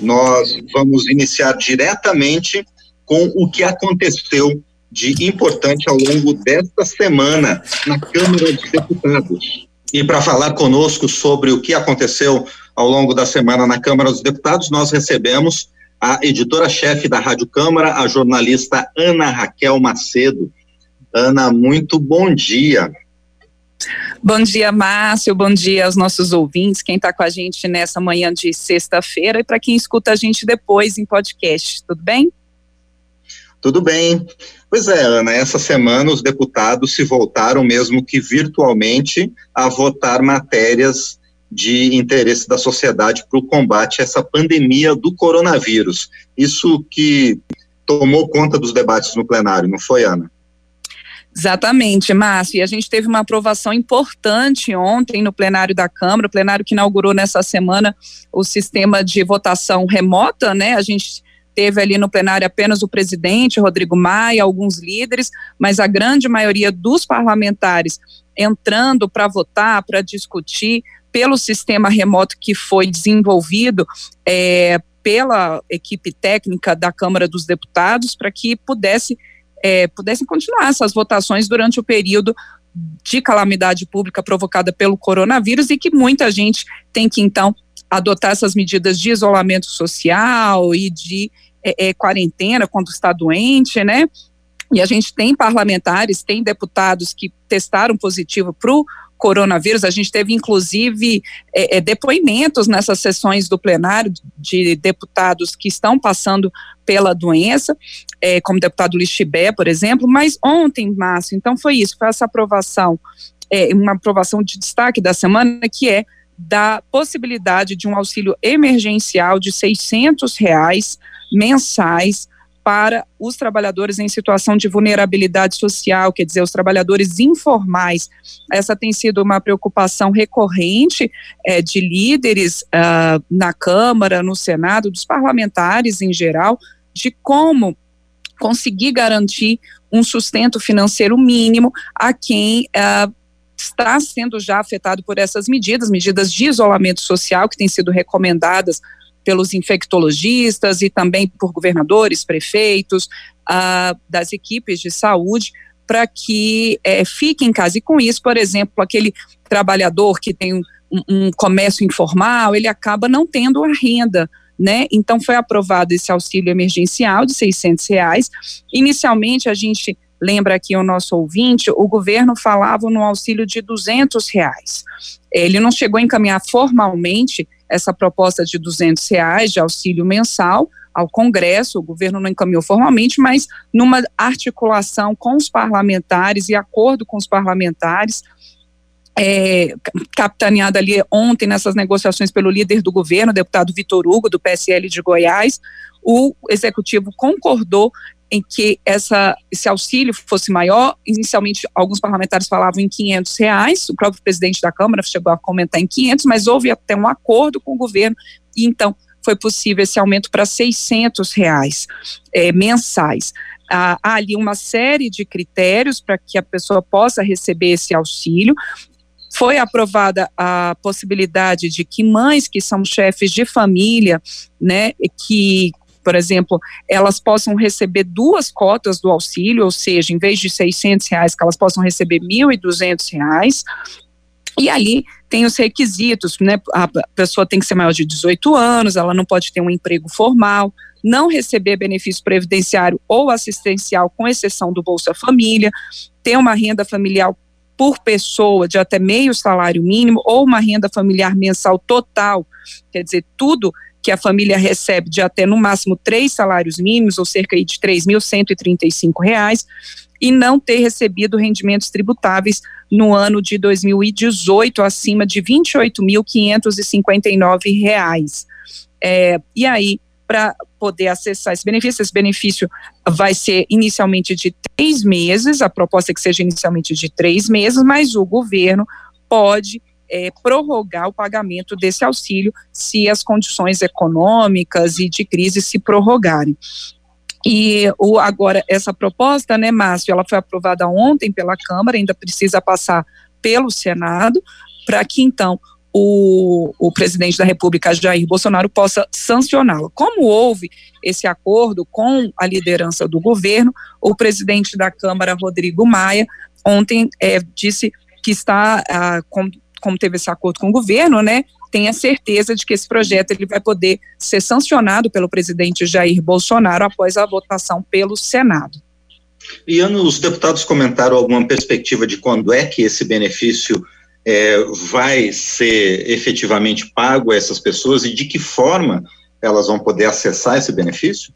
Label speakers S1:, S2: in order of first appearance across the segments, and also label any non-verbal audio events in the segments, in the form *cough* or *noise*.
S1: nós vamos iniciar diretamente com o que aconteceu de importante ao longo desta semana na Câmara dos Deputados. E para falar conosco sobre o que aconteceu ao longo da semana na Câmara dos Deputados, nós recebemos a editora-chefe da Rádio Câmara, a jornalista Ana Raquel Macedo. Ana, muito bom dia.
S2: Bom dia, Márcio. Bom dia aos nossos ouvintes, quem está com a gente nessa manhã de sexta-feira e para quem escuta a gente depois em podcast. Tudo bem?
S1: Tudo bem. Pois é, Ana, essa semana os deputados se voltaram, mesmo que virtualmente, a votar matérias de interesse da sociedade para o combate a essa pandemia do coronavírus. Isso que tomou conta dos debates no plenário, não foi, Ana?
S2: Exatamente, Márcio. E a gente teve uma aprovação importante ontem no plenário da Câmara, plenário que inaugurou nessa semana o sistema de votação remota, né? A gente teve ali no plenário apenas o presidente, Rodrigo Maia, alguns líderes, mas a grande maioria dos parlamentares entrando para votar, para discutir, pelo sistema remoto que foi desenvolvido é, pela equipe técnica da Câmara dos Deputados, para que pudesse é, pudessem continuar essas votações durante o período de calamidade pública provocada pelo coronavírus e que muita gente tem que então adotar essas medidas de isolamento social e de é, é, quarentena quando está doente, né? E a gente tem parlamentares, tem deputados que testaram positivo para o coronavírus. A gente teve, inclusive, é, é, depoimentos nessas sessões do plenário de deputados que estão passando pela doença, é, como deputado Lixibé, por exemplo. Mas ontem, Márcio, então foi isso, foi essa aprovação, é, uma aprovação de destaque da semana, que é da possibilidade de um auxílio emergencial de 600 reais mensais para os trabalhadores em situação de vulnerabilidade social, quer dizer, os trabalhadores informais. Essa tem sido uma preocupação recorrente é, de líderes uh, na Câmara, no Senado, dos parlamentares em geral, de como conseguir garantir um sustento financeiro mínimo a quem uh, está sendo já afetado por essas medidas, medidas de isolamento social que têm sido recomendadas pelos infectologistas e também por governadores, prefeitos, uh, das equipes de saúde, para que é, fique em casa. E com isso, por exemplo, aquele trabalhador que tem um, um comércio informal, ele acaba não tendo a renda. Né? Então foi aprovado esse auxílio emergencial de 600 reais. Inicialmente a gente lembra aqui o nosso ouvinte, o governo falava no auxílio de 200 reais. Ele não chegou a encaminhar formalmente essa proposta de 200 reais de auxílio mensal ao Congresso, o governo não encaminhou formalmente, mas numa articulação com os parlamentares e acordo com os parlamentares, é, capitaneada ali ontem nessas negociações pelo líder do governo, deputado Vitor Hugo, do PSL de Goiás, o executivo concordou em que essa, esse auxílio fosse maior. Inicialmente, alguns parlamentares falavam em 500 reais, o próprio presidente da Câmara chegou a comentar em 500, mas houve até um acordo com o governo, e então foi possível esse aumento para 600 reais é, mensais. há ali uma série de critérios para que a pessoa possa receber esse auxílio. Foi aprovada a possibilidade de que mães que são chefes de família, né, que por exemplo, elas possam receber duas cotas do auxílio, ou seja, em vez de 600 reais, que elas possam receber 1.200 reais. E ali tem os requisitos, né? A pessoa tem que ser maior de 18 anos, ela não pode ter um emprego formal, não receber benefício previdenciário ou assistencial, com exceção do Bolsa Família, ter uma renda familiar por pessoa de até meio salário mínimo ou uma renda familiar mensal total, quer dizer, tudo que a família recebe de até no máximo três salários mínimos, ou cerca de R$ 3.135, e não ter recebido rendimentos tributáveis no ano de 2018 acima de R$ 28.559. É, e aí, para poder acessar esse benefício, esse benefício vai ser inicialmente de três meses, a proposta é que seja inicialmente de três meses, mas o governo pode é, prorrogar o pagamento desse auxílio se as condições econômicas e de crise se prorrogarem. E o, agora, essa proposta, né, Márcio, ela foi aprovada ontem pela Câmara, ainda precisa passar pelo Senado, para que então o, o presidente da República, Jair Bolsonaro, possa sancioná-lo. Como houve esse acordo com a liderança do governo, o presidente da Câmara, Rodrigo Maia, ontem é, disse que está, ah, com, como teve esse acordo com o governo, né, tenha certeza de que esse projeto ele vai poder ser sancionado pelo presidente Jair Bolsonaro após a votação pelo Senado.
S1: E ano, os deputados comentaram alguma perspectiva de quando é que esse benefício é, vai ser efetivamente pago a essas pessoas e de que forma elas vão poder acessar esse benefício?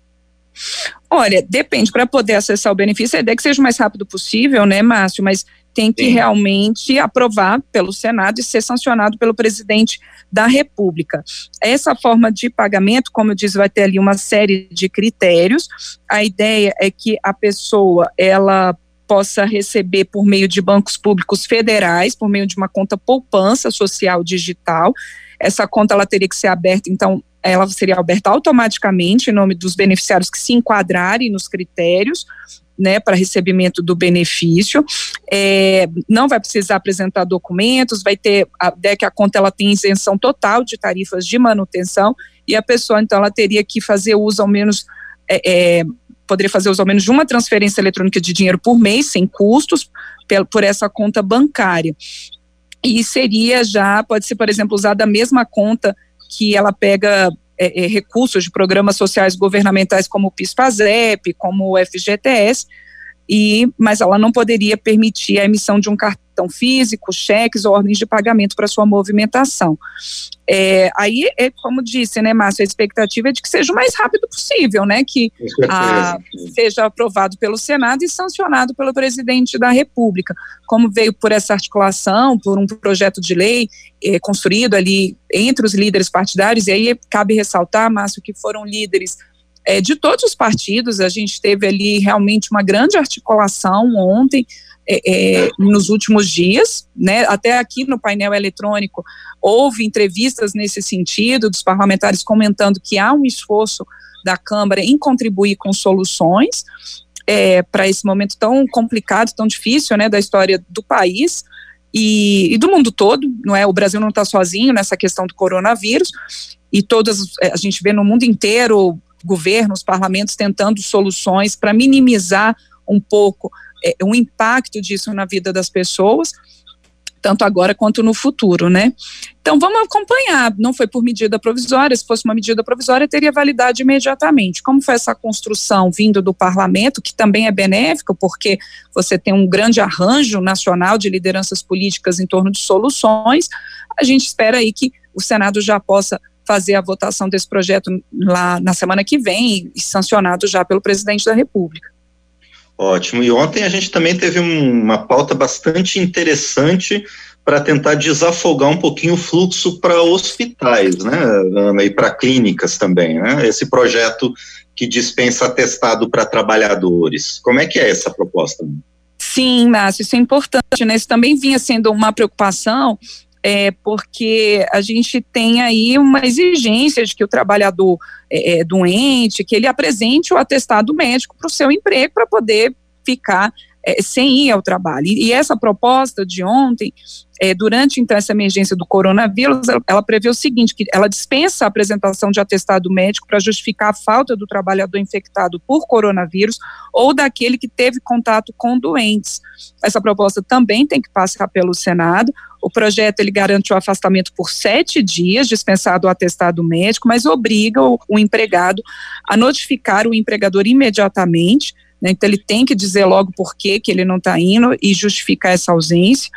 S2: Olha, depende. Para poder acessar o benefício, a ideia é que seja o mais rápido possível, né, Márcio? Mas tem que Sim. realmente aprovar pelo Senado e ser sancionado pelo presidente da República. Essa forma de pagamento, como eu disse, vai ter ali uma série de critérios. A ideia é que a pessoa ela possa receber por meio de bancos públicos federais, por meio de uma conta poupança social digital. Essa conta ela teria que ser aberta, então, ela seria aberta automaticamente em nome dos beneficiários que se enquadrarem nos critérios. Né, para recebimento do benefício, é, não vai precisar apresentar documentos, vai ter a ideia que a conta ela tem isenção total de tarifas de manutenção e a pessoa então ela teria que fazer uso ao menos é, é, poderia fazer uso ao menos de uma transferência eletrônica de dinheiro por mês, sem custos, por essa conta bancária. E seria já, pode ser, por exemplo, usada a mesma conta que ela pega é, é, recursos de programas sociais governamentais como o PIS-PASEP, como o FGTS, e, mas ela não poderia permitir a emissão de um cartão físico, cheques ou ordens de pagamento para sua movimentação. É, aí, é, como disse, né, Márcio, a expectativa é de que seja o mais rápido possível, né, que a, seja aprovado pelo Senado e sancionado pelo presidente da República. Como veio por essa articulação, por um projeto de lei é, construído ali entre os líderes partidários, e aí cabe ressaltar, Márcio, que foram líderes é, de todos os partidos. A gente teve ali realmente uma grande articulação ontem, é, é, nos últimos dias, né? Até aqui no painel eletrônico houve entrevistas nesse sentido dos parlamentares comentando que há um esforço da Câmara em contribuir com soluções é, para esse momento tão complicado, tão difícil, né, da história do país. E, e, do mundo todo, não é? O Brasil não está sozinho nessa questão do coronavírus e todas é, a gente vê no mundo inteiro governos, parlamentos tentando soluções para minimizar um pouco é, o impacto disso na vida das pessoas, tanto agora quanto no futuro, né? Então vamos acompanhar. Não foi por medida provisória. Se fosse uma medida provisória, teria validade imediatamente. Como foi essa construção vindo do parlamento, que também é benéfica, porque você tem um grande arranjo nacional de lideranças políticas em torno de soluções, a gente espera aí que o Senado já possa fazer a votação desse projeto lá na semana que vem sancionado já pelo presidente da República.
S1: Ótimo. E ontem a gente também teve um, uma pauta bastante interessante para tentar desafogar um pouquinho o fluxo para hospitais, né, Ana, e para clínicas também, né? Esse projeto que dispensa atestado para trabalhadores. Como é que é essa proposta?
S2: Sim, Márcio, isso é importante, né? Isso também vinha sendo uma preocupação é, porque a gente tem aí uma exigência de que o trabalhador é, é doente, que ele apresente o atestado médico para o seu emprego para poder ficar é, sem ir ao trabalho. E, e essa proposta de ontem, é, durante então essa emergência do coronavírus, ela, ela prevê o seguinte, que ela dispensa a apresentação de atestado médico para justificar a falta do trabalhador infectado por coronavírus ou daquele que teve contato com doentes. Essa proposta também tem que passar pelo Senado. O projeto ele garante o afastamento por sete dias, dispensado o atestado médico, mas obriga o, o empregado a notificar o empregador imediatamente né? Então ele tem que dizer logo por que ele não está indo e justificar essa ausência.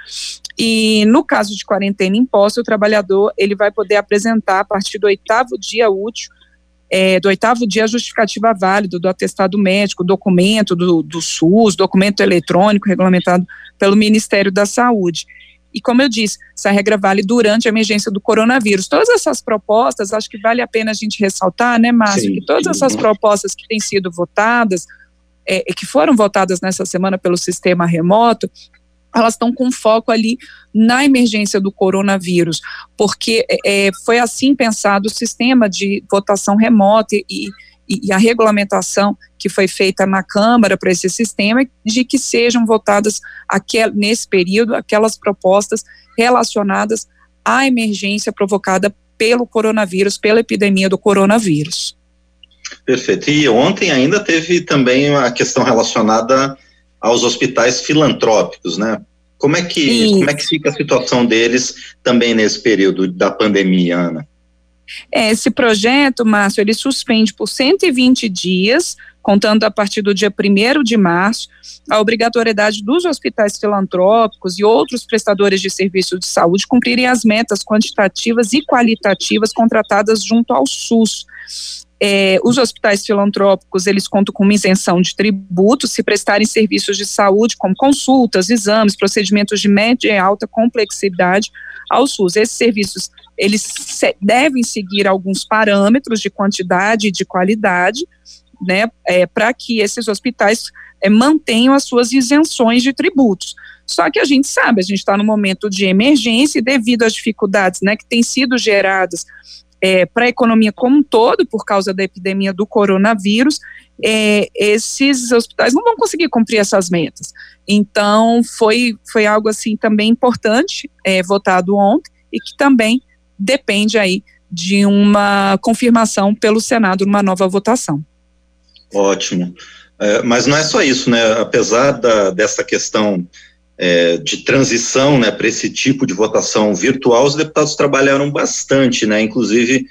S2: E no caso de quarentena imposta, o trabalhador ele vai poder apresentar a partir do oitavo dia útil é, do oitavo dia a justificativa válida do atestado médico, documento do, do SUS, documento eletrônico regulamentado pelo Ministério da Saúde. E como eu disse, essa regra vale durante a emergência do coronavírus. Todas essas propostas, acho que vale a pena a gente ressaltar, né, Márcio, sim, que todas essas propostas que têm sido votadas, é, que foram votadas nessa semana pelo sistema remoto, elas estão com foco ali na emergência do coronavírus, porque é, é foi assim pensado o sistema de votação remota e, e, a regulamentação que foi feita na Câmara para esse sistema, de que sejam votadas aquel, nesse período aquelas propostas relacionadas a emergência provocada pelo coronavírus, pela epidemia do coronavírus.
S1: Perfeito. E ontem ainda teve também a questão relacionada aos hospitais filantrópicos, né? Como é que como é que fica a situação deles também nesse período da pandemia, Ana?
S2: É, esse projeto, Márcio, ele suspende por 120 dias, contando a partir do dia 1 de março, a obrigatoriedade dos hospitais filantrópicos e outros prestadores de serviços de saúde cumprirem as metas quantitativas e qualitativas contratadas junto ao SUS. É, os hospitais filantrópicos, eles contam com uma isenção de tributos se prestarem serviços de saúde, como consultas, exames, procedimentos de média e alta complexidade ao SUS. Esses serviços eles se, devem seguir alguns parâmetros de quantidade e de qualidade, né, é, para que esses hospitais é, mantenham as suas isenções de tributos. Só que a gente sabe, a gente está no momento de emergência e devido às dificuldades né, que têm sido geradas é, para a economia como um todo, por causa da epidemia do coronavírus, é, esses hospitais não vão conseguir cumprir essas metas. Então, foi, foi algo assim também importante, é, votado ontem, e que também depende aí de uma confirmação pelo Senado numa nova votação.
S1: Ótimo. É, mas não é só isso, né? Apesar da, dessa questão é, de transição né, para esse tipo de votação virtual, os deputados trabalharam bastante, né? Inclusive,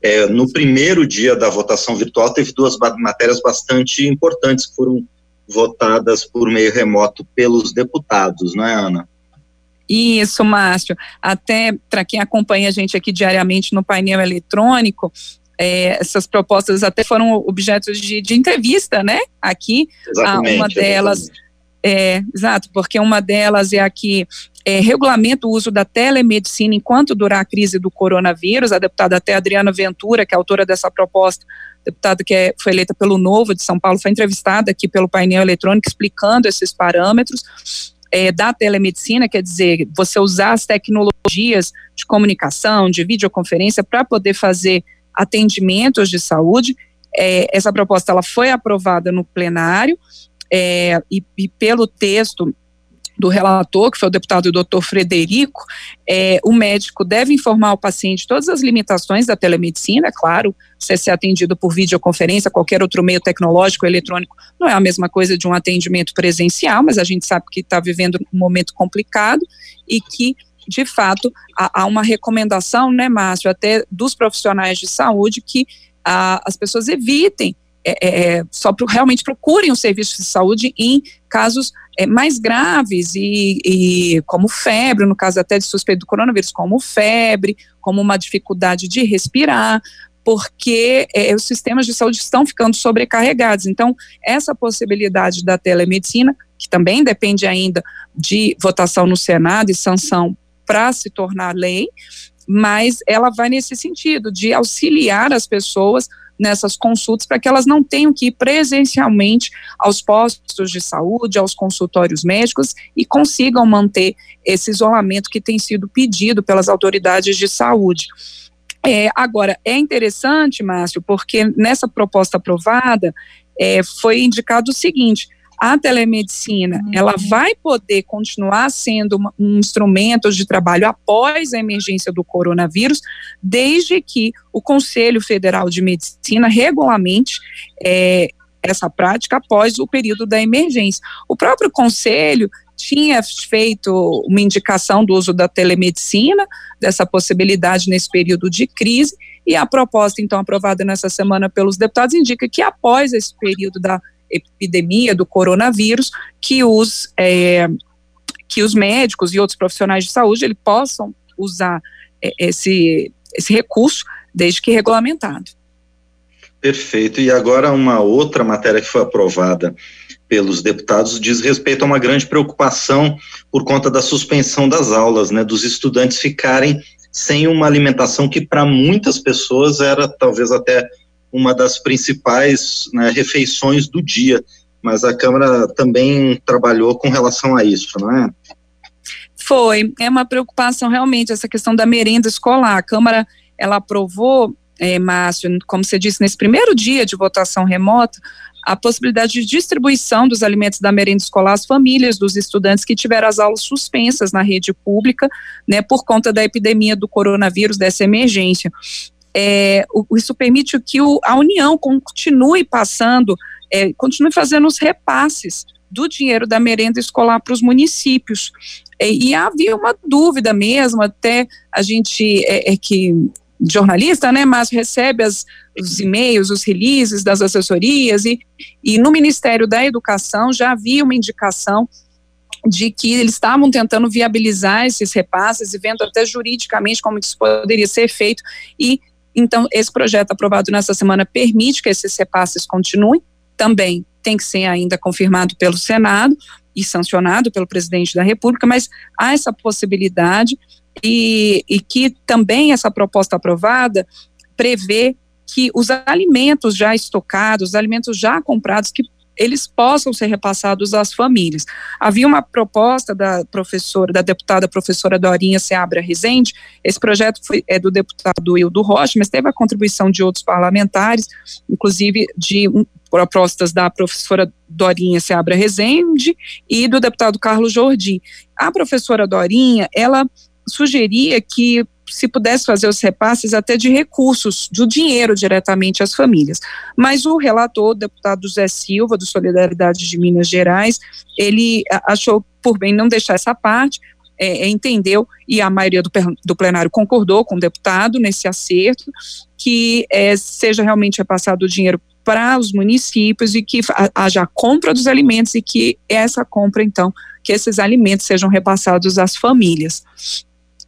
S1: é, no primeiro dia da votação virtual, teve duas matérias bastante importantes que foram votadas por meio remoto pelos deputados, não é, Ana?
S2: Isso, Márcio. Até para quem acompanha a gente aqui diariamente no painel eletrônico, é, essas propostas até foram objetos de, de entrevista, né? Aqui,
S1: exatamente,
S2: uma delas, é, exato, porque uma delas é aqui é, regulamenta o uso da telemedicina enquanto durar a crise do coronavírus. A deputada até Adriana Ventura, que é autora dessa proposta, deputada que é, foi eleita pelo Novo de São Paulo, foi entrevistada aqui pelo painel eletrônico explicando esses parâmetros é, da telemedicina, quer dizer, você usar as tecnologias de comunicação, de videoconferência para poder fazer atendimentos de saúde. É, essa proposta ela foi aprovada no plenário é, e, e, pelo texto do relator, que foi o deputado doutor Frederico, é, o médico deve informar o paciente todas as limitações da telemedicina, é claro, você ser atendido por videoconferência, qualquer outro meio tecnológico, eletrônico, não é a mesma coisa de um atendimento presencial, mas a gente sabe que está vivendo um momento complicado e que de fato, há, há, uma recomendação, né, Márcio, até dos profissionais de saúde que as pessoas evitem é, é, é, só pro, realmente procurem o serviço de saúde em casos é, mais graves e, e, como febre, no caso até de suspeito do coronavírus, como febre, como uma dificuldade de respirar, porque é, os sistemas de saúde estão ficando sobrecarregados. Então, essa possibilidade da telemedicina, que também depende ainda de votação no Senado e sanção para se tornar lei, mas ela vai nesse sentido de auxiliar as pessoas nessas consultas para que elas não tenham que ir presencialmente aos postos de saúde, aos consultórios médicos e consigam manter esse isolamento que tem sido pedido pelas autoridades de saúde. É, agora, é interessante, Márcio, porque nessa proposta aprovada é, foi indicado o seguinte: a telemedicina uhum. ela vai poder continuar sendo uma, um instrumento de trabalho após a emergência do coronavírus, desde que o Conselho Federal de Medicina regulamente é, essa prática após o período da emergência. O próprio Conselho tinha feito uma indicação do uso da telemedicina, dessa possibilidade nesse período de crise, e a proposta, então, aprovada nessa semana pelos deputados, indica que após esse período da epidemia do coronavírus, que os, é, que os médicos e outros profissionais de saúde ele possam usar é, esse, esse recurso, desde que regulamentado.
S1: Perfeito. E agora uma outra matéria que foi aprovada pelos deputados diz respeito a uma grande preocupação por conta da suspensão das aulas, né, dos estudantes ficarem sem uma alimentação que para muitas pessoas era talvez até uma das principais né, refeições do dia, mas a Câmara também trabalhou com relação a isso, não é?
S2: Foi, é uma preocupação realmente essa questão da merenda escolar. A Câmara ela aprovou é, Márcio, como você disse, nesse primeiro dia de votação remota, a possibilidade de distribuição dos alimentos da merenda escolar às famílias dos estudantes que tiveram as aulas suspensas na rede pública, né, por conta da epidemia do coronavírus, dessa emergência. É, isso permite que o, a União continue passando, é, continue fazendo os repasses do dinheiro da merenda escolar para os municípios. É, e havia uma dúvida mesmo, até a gente é, é que jornalista, né, mas recebe as, os e-mails, os releases das assessorias e, e no Ministério da Educação já havia uma indicação de que eles estavam tentando viabilizar esses repasses e vendo até juridicamente como isso poderia ser feito e então esse projeto aprovado nessa semana permite que esses repasses continuem, também tem que ser ainda confirmado pelo Senado e sancionado pelo presidente da República, mas há essa possibilidade e, e que também essa proposta aprovada prevê que os alimentos já estocados, os alimentos já comprados, que eles possam ser repassados às famílias. Havia uma proposta da professora, da deputada professora Dorinha Seabra Rezende, esse projeto foi, é do deputado Hildo Rocha, mas teve a contribuição de outros parlamentares, inclusive de um, propostas da professora Dorinha Seabra Rezende e do deputado Carlos Jordi. A professora Dorinha, ela sugeria que se pudesse fazer os repasses até de recursos, do dinheiro diretamente às famílias. Mas o relator, o deputado José Silva, do Solidariedade de Minas Gerais, ele achou por bem não deixar essa parte, é, é entendeu, e a maioria do, do, plenário concordou com o deputado nesse acerto, que é, seja realmente repassado o dinheiro para os municípios e que haja compra dos alimentos e que essa compra, então, que esses alimentos sejam repassados às famílias.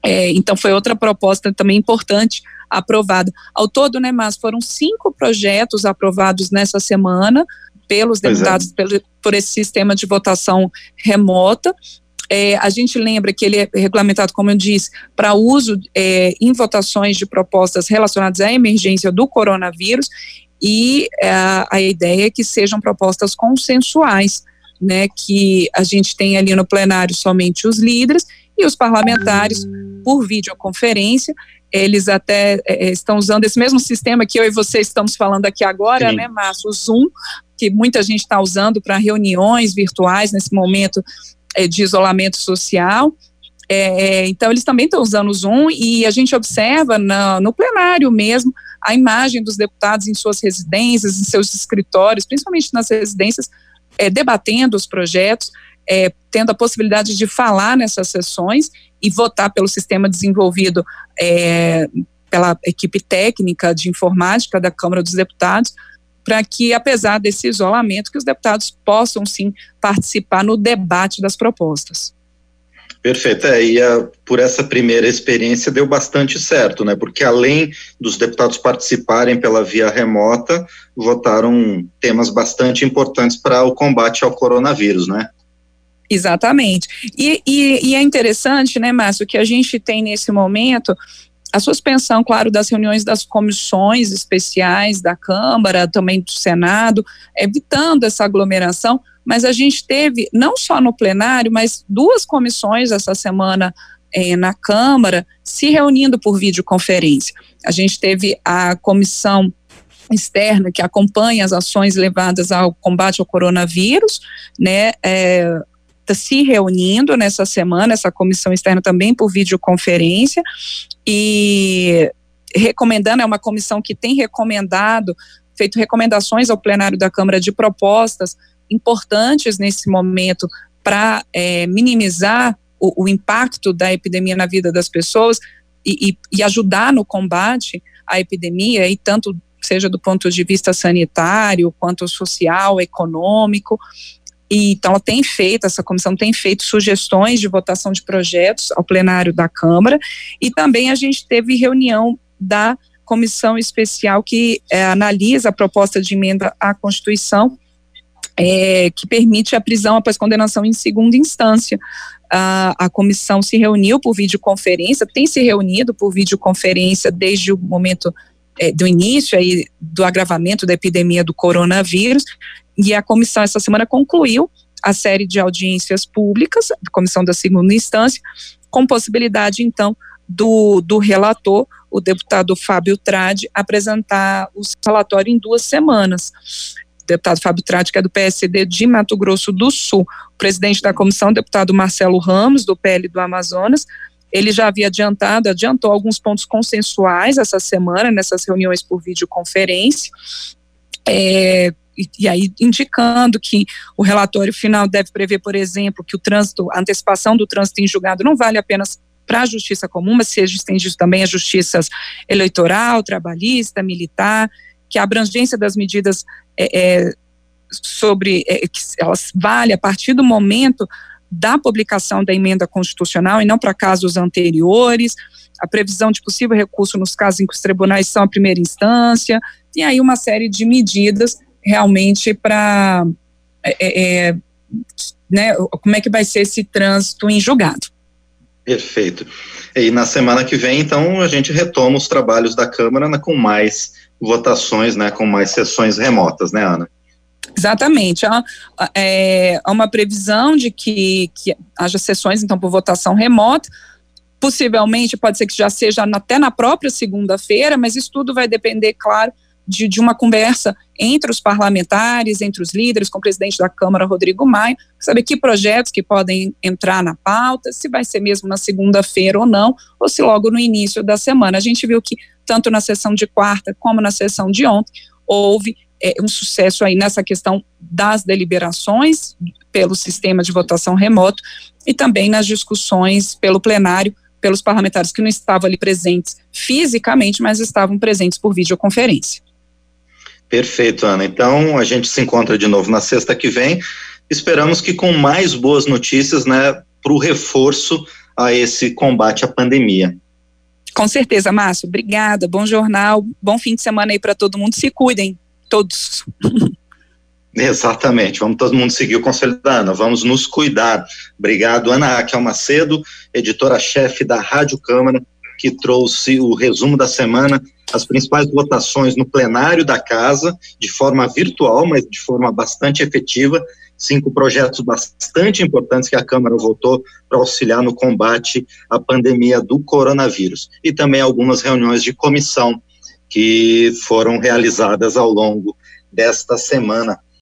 S2: É, então, foi outra proposta também importante aprovada. Ao todo, né, mas foram cinco projetos aprovados nessa semana pelos pois é. deputados é. pelo, por esse sistema de votação remota. É, a gente lembra que ele é regulamentado, como eu disse, para uso é, em votações de propostas relacionadas à emergência do coronavírus e é, a ideia é que sejam propostas consensuais, né, que a gente tem ali no plenário somente os líderes e os parlamentares, por videoconferência, eles até é, estão usando esse mesmo sistema que eu e você estamos falando aqui agora, Sim. né, Márcio? O Zoom, que muita gente está usando para reuniões virtuais nesse momento é, de isolamento social. É, então, eles também estão usando o Zoom e a gente observa na, no plenário mesmo a imagem dos deputados em suas residências, em seus escritórios, principalmente nas residências, é, debatendo os projetos é, tendo a possibilidade de falar nessas sessões e votar pelo sistema desenvolvido é, pela equipe técnica de informática da Câmara dos Deputados, para que, apesar desse isolamento, que os deputados possam sim participar no debate das propostas.
S1: Perfeito, é, e a, por essa primeira experiência deu bastante certo, né? Porque além dos deputados participarem pela via remota, votaram temas bastante importantes para o combate ao coronavírus, né?
S2: Exatamente. E, e, e, é interessante, né, Márcio, que a gente tem nesse momento a suspensão, claro, das reuniões das comissões especiais da Câmara, também do Senado, evitando essa aglomeração, mas a gente teve, não só no plenário, mas duas comissões essa semana eh, na Câmara se reunindo por videoconferência. A gente teve a comissão externa que acompanha as ações levadas ao combate ao coronavírus, né, é, está se reunindo nessa semana, essa comissão externa também por videoconferência, e recomendando, é uma comissão que tem recomendado, feito recomendações ao plenário da Câmara de propostas importantes nesse momento para é, minimizar o, o, impacto da epidemia na vida das pessoas e, e, e ajudar no combate à epidemia, e tanto seja do ponto de vista sanitário, quanto social, econômico, e, então, ela tem feito, essa comissão tem feito sugestões de votação de projetos ao plenário da Câmara, e também a gente teve reunião da comissão especial que é, analisa a proposta de emenda à Constituição, é, que permite a prisão após condenação em segunda instância. A, a comissão se reuniu por videoconferência, tem se reunido por videoconferência desde o momento é, do início aí do agravamento da epidemia do coronavírus, e a comissão essa semana concluiu a série de audiências públicas, comissão da segunda instância, com possibilidade então do, do relator, o deputado Fábio Trade apresentar o relatório em duas semanas. O deputado Fábio Trade, que é do PSD de Mato Grosso do Sul, o presidente da comissão, deputado Marcelo Ramos, do PL do Amazonas, ele já havia adiantado, adiantou alguns pontos consensuais essa semana, nessas reuniões por videoconferência, é, e, e, aí indicando que o relatório final deve prever, por exemplo, que o trânsito, a antecipação do trânsito em julgado não vale apenas para a justiça comum, mas seja estendido também às justiças eleitoral, trabalhista, militar, que a abrangência das medidas é, é, sobre é, que elas vale a partir do momento da publicação da emenda constitucional e não para casos anteriores, a previsão de possível recurso nos casos em que os tribunais são a primeira instância, e aí uma série de medidas realmente para é, é, é, né, como é que vai ser esse trânsito em julgado.
S1: Perfeito. E na semana que vem, então, a gente retoma os trabalhos da Câmara né, com mais votações, né, com mais sessões remotas, né, Ana?
S2: Exatamente. Há, é, uma previsão de que, que haja sessões, então, por votação remota. Possivelmente, pode ser que já seja até na própria segunda-feira, mas isso tudo vai depender, claro, de, de uma conversa entre os parlamentares, entre os líderes, com o presidente da Câmara, Rodrigo Maia, saber que projetos que podem entrar na pauta, se vai ser mesmo na segunda-feira ou não, ou se logo no início da semana. A gente viu que, tanto na sessão de quarta como na sessão de ontem, houve é, um sucesso aí nessa questão das deliberações pelo sistema de votação remoto e também nas discussões pelo plenário, pelos parlamentares que não estavam ali presentes fisicamente, mas estavam presentes por videoconferência.
S1: Perfeito, Ana. Então, a gente se encontra de novo na sexta que vem. Esperamos que com mais boas notícias, né, para o reforço a esse combate à pandemia.
S2: Com certeza, Márcio. Obrigada. Bom jornal. Bom fim de semana aí para todo mundo. Se cuidem, todos. *laughs*
S1: Exatamente, vamos todo mundo seguir o conselho da Ana, vamos nos cuidar. Obrigado, Ana Raquel Macedo, editora-chefe da Rádio Câmara, que trouxe o resumo da semana, as principais votações no plenário da casa, de forma virtual, mas de forma bastante efetiva. Cinco projetos bastante importantes que a Câmara votou para auxiliar no combate à pandemia do coronavírus. E também algumas reuniões de comissão que foram realizadas ao longo desta semana.